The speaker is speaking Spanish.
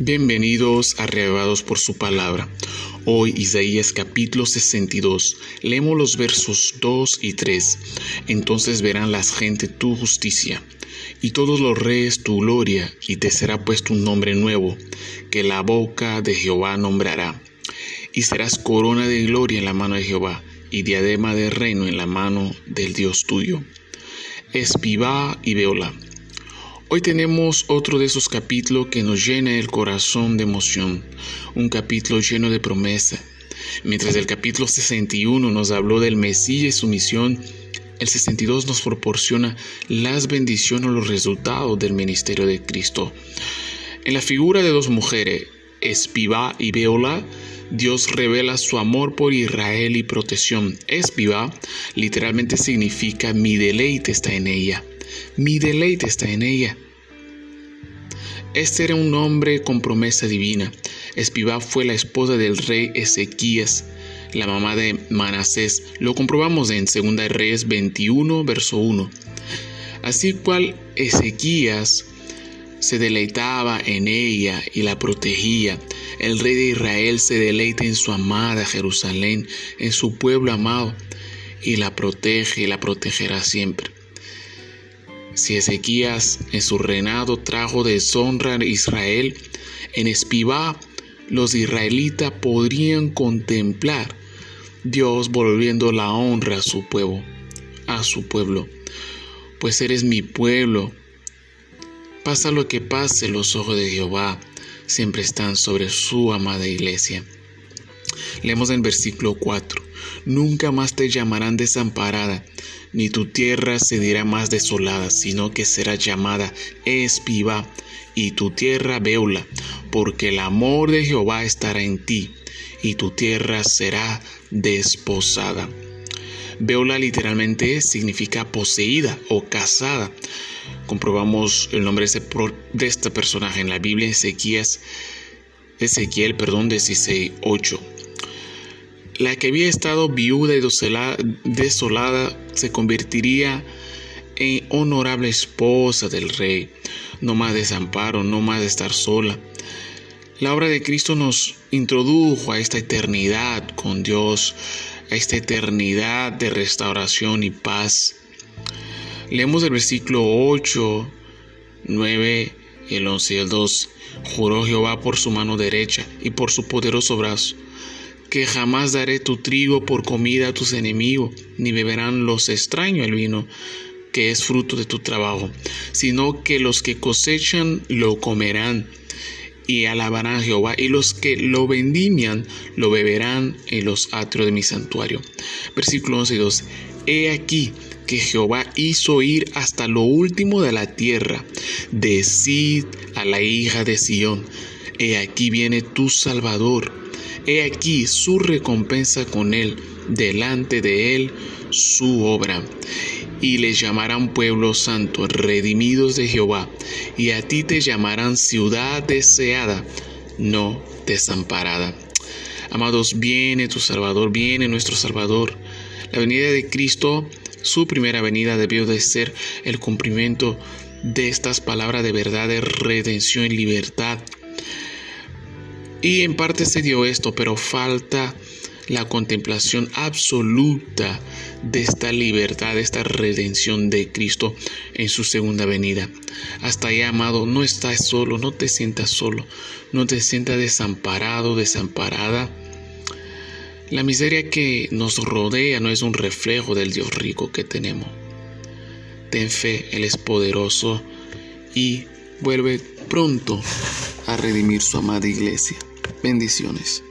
Bienvenidos arrebados por su palabra. Hoy Isaías capítulo 62. Leemos los versos 2 y 3. Entonces verán las gentes tu justicia y todos los reyes tu gloria y te será puesto un nombre nuevo que la boca de Jehová nombrará. Y serás corona de gloria en la mano de Jehová y diadema de reino en la mano del Dios tuyo. Espivá y Beola Hoy tenemos otro de esos capítulos que nos llena el corazón de emoción, un capítulo lleno de promesa. Mientras el capítulo 61 nos habló del Mesías y su misión, el 62 nos proporciona las bendiciones o los resultados del ministerio de Cristo. En la figura de dos mujeres, Espivá y Beola, Dios revela su amor por Israel y protección. Espivá literalmente significa mi deleite está en ella. Mi deleite está en ella. Este era un hombre con promesa divina. Espivá fue la esposa del rey Ezequías, la mamá de Manasés. Lo comprobamos en 2 Reyes 21, verso 1. Así cual Ezequías se deleitaba en ella y la protegía. El rey de Israel se deleita en su amada Jerusalén, en su pueblo amado, y la protege y la protegerá siempre. Si Ezequías en su reinado trajo deshonra a Israel, en Espivá los israelitas podrían contemplar Dios volviendo la honra a su pueblo, a su pueblo. Pues eres mi pueblo. Pasa lo que pase, los ojos de Jehová siempre están sobre su amada iglesia. Leemos en versículo 4. Nunca más te llamarán desamparada, ni tu tierra se dirá más desolada, sino que será llamada espiva, y tu tierra beula, porque el amor de Jehová estará en ti, y tu tierra será desposada. Beula literalmente significa poseída o casada. Comprobamos el nombre de este personaje en la Biblia, Ezequiel, perdón, 16.8. La que había estado viuda y desolada se convertiría en honorable esposa del rey. No más desamparo, no más de estar sola. La obra de Cristo nos introdujo a esta eternidad con Dios, a esta eternidad de restauración y paz. Leemos el versículo 8, 9 y el 11 y el 2. Juró Jehová por su mano derecha y por su poderoso brazo que jamás daré tu trigo por comida a tus enemigos, ni beberán los extraños el vino que es fruto de tu trabajo, sino que los que cosechan lo comerán y alabarán a Jehová, y los que lo vendimian lo beberán en los atrios de mi santuario. Versículo 11 y 2. He aquí que Jehová hizo ir hasta lo último de la tierra. Decid a la hija de Sión, he aquí viene tu Salvador He aquí su recompensa con él, delante de él su obra. Y le llamarán pueblo santo, redimidos de Jehová, y a ti te llamarán ciudad deseada, no desamparada. Amados, viene tu Salvador, viene nuestro Salvador. La venida de Cristo, su primera venida debió de ser el cumplimiento de estas palabras de verdad, de redención y libertad y en parte se dio esto, pero falta la contemplación absoluta de esta libertad, de esta redención de Cristo en su segunda venida. Hasta ahí, amado, no estás solo, no te sientas solo, no te sientas desamparado, desamparada. La miseria que nos rodea no es un reflejo del Dios rico que tenemos. Ten fe, Él es poderoso y vuelve pronto a redimir su amada iglesia. Bendiciones.